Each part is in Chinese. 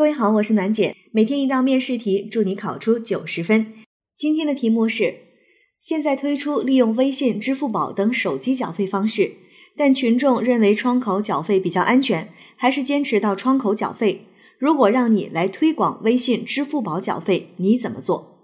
各位好，我是暖姐，每天一道面试题，祝你考出九十分。今天的题目是：现在推出利用微信、支付宝等手机缴费方式，但群众认为窗口缴费比较安全，还是坚持到窗口缴费。如果让你来推广微信、支付宝缴费，你怎么做？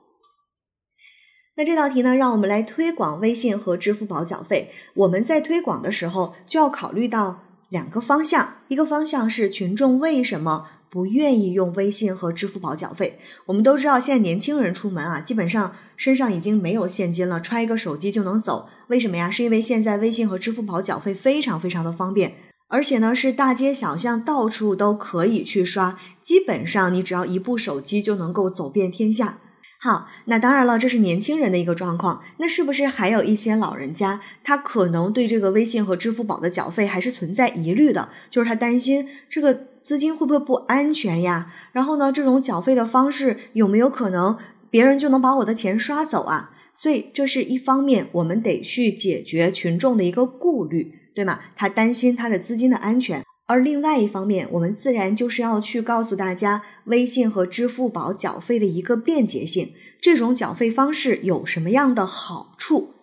那这道题呢，让我们来推广微信和支付宝缴费。我们在推广的时候，就要考虑到两个方向，一个方向是群众为什么。不愿意用微信和支付宝缴费。我们都知道，现在年轻人出门啊，基本上身上已经没有现金了，揣一个手机就能走。为什么呀？是因为现在微信和支付宝缴费非常非常的方便，而且呢是大街小巷到处都可以去刷，基本上你只要一部手机就能够走遍天下。好，那当然了，这是年轻人的一个状况。那是不是还有一些老人家，他可能对这个微信和支付宝的缴费还是存在疑虑的，就是他担心这个。资金会不会不安全呀？然后呢，这种缴费的方式有没有可能别人就能把我的钱刷走啊？所以这是一方面，我们得去解决群众的一个顾虑，对吗？他担心他的资金的安全。而另外一方面，我们自然就是要去告诉大家，微信和支付宝缴费的一个便捷性，这种缴费方式有什么样的好处。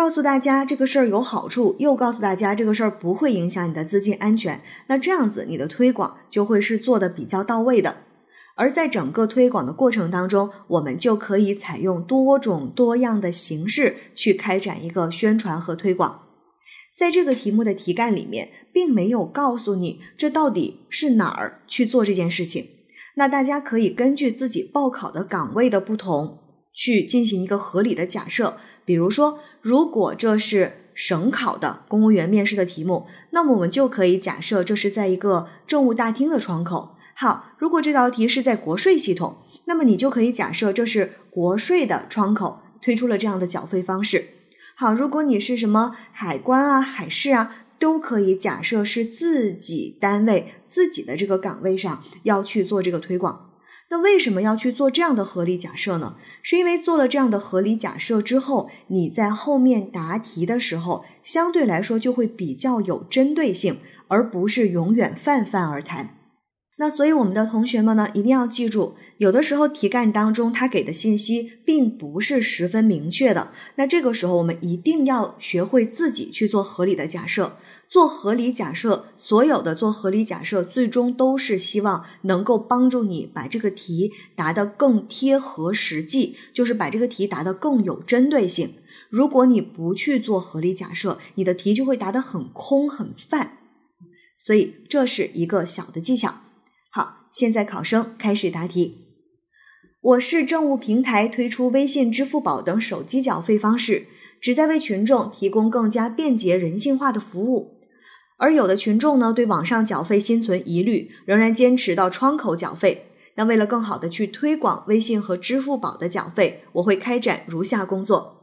告诉大家这个事儿有好处，又告诉大家这个事儿不会影响你的资金安全，那这样子你的推广就会是做的比较到位的。而在整个推广的过程当中，我们就可以采用多种多样的形式去开展一个宣传和推广。在这个题目的题干里面，并没有告诉你这到底是哪儿去做这件事情，那大家可以根据自己报考的岗位的不同。去进行一个合理的假设，比如说，如果这是省考的公务员面试的题目，那么我们就可以假设这是在一个政务大厅的窗口。好，如果这道题是在国税系统，那么你就可以假设这是国税的窗口推出了这样的缴费方式。好，如果你是什么海关啊、海事啊，都可以假设是自己单位自己的这个岗位上要去做这个推广。那为什么要去做这样的合理假设呢？是因为做了这样的合理假设之后，你在后面答题的时候，相对来说就会比较有针对性，而不是永远泛泛而谈。那所以我们的同学们呢，一定要记住，有的时候题干当中他给的信息并不是十分明确的。那这个时候我们一定要学会自己去做合理的假设，做合理假设。所有的做合理假设，最终都是希望能够帮助你把这个题答得更贴合实际，就是把这个题答得更有针对性。如果你不去做合理假设，你的题就会答得很空很泛。所以这是一个小的技巧。现在考生开始答题。我市政务平台推出微信、支付宝等手机缴费方式，旨在为群众提供更加便捷、人性化的服务。而有的群众呢，对网上缴费心存疑虑，仍然坚持到窗口缴费。那为了更好的去推广微信和支付宝的缴费，我会开展如下工作。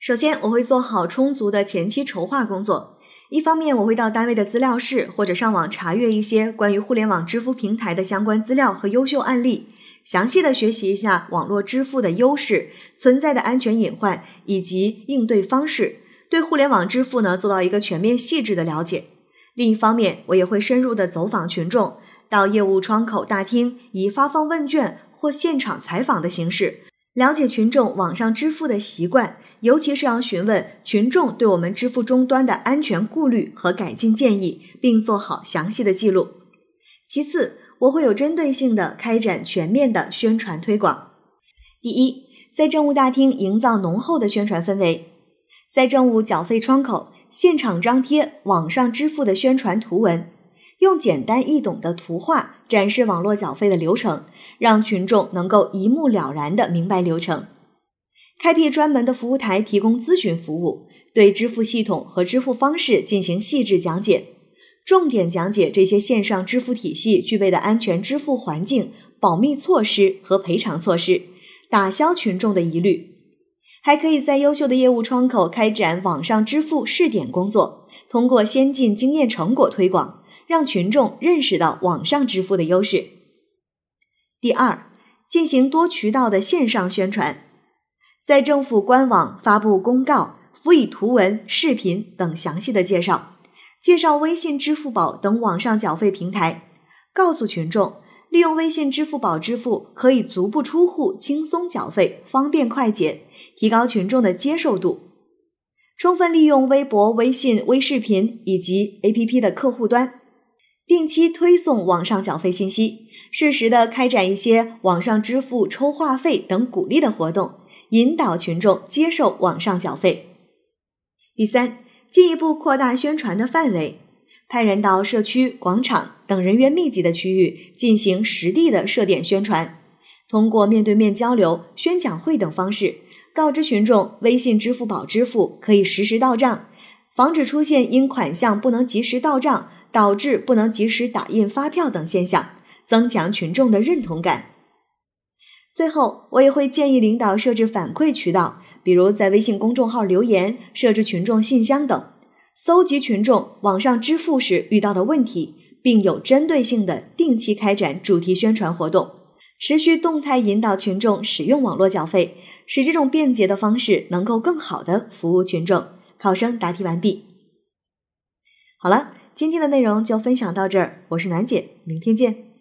首先，我会做好充足的前期筹划工作。一方面，我会到单位的资料室或者上网查阅一些关于互联网支付平台的相关资料和优秀案例，详细的学习一下网络支付的优势、存在的安全隐患以及应对方式，对互联网支付呢做到一个全面细致的了解。另一方面，我也会深入的走访群众，到业务窗口大厅，以发放问卷或现场采访的形式。了解群众网上支付的习惯，尤其是要询问群众对我们支付终端的安全顾虑和改进建议，并做好详细的记录。其次，我会有针对性的开展全面的宣传推广。第一，在政务大厅营造浓厚的宣传氛围，在政务缴费窗口现场张贴网上支付的宣传图文，用简单易懂的图画展示网络缴费的流程。让群众能够一目了然的明白流程，开辟专门的服务台提供咨询服务，对支付系统和支付方式进行细致讲解，重点讲解这些线上支付体系具备的安全支付环境、保密措施和赔偿措施，打消群众的疑虑。还可以在优秀的业务窗口开展网上支付试点工作，通过先进经验成果推广，让群众认识到网上支付的优势。第二，进行多渠道的线上宣传，在政府官网发布公告，辅以图文、视频等详细的介绍，介绍微信、支付宝等网上缴费平台，告诉群众利用微信、支付宝支付可以足不出户轻松缴费，方便快捷，提高群众的接受度。充分利用微博、微信、微视频以及 APP 的客户端，定期推送网上缴费信息，适时的开展一些网上支付、抽话费等鼓励的活动，引导群众接受网上缴费。第三，进一步扩大宣传的范围。派人到社区、广场等人员密集的区域进行实地的设点宣传，通过面对面交流、宣讲会等方式，告知群众微信、支付宝支付可以实时到账，防止出现因款项不能及时到账导致不能及时打印发票等现象，增强群众的认同感。最后，我也会建议领导设置反馈渠道，比如在微信公众号留言、设置群众信箱等。搜集群众网上支付时遇到的问题，并有针对性的定期开展主题宣传活动，持续动态引导群众使用网络缴费，使这种便捷的方式能够更好的服务群众。考生答题完毕。好了，今天的内容就分享到这儿，我是楠姐，明天见。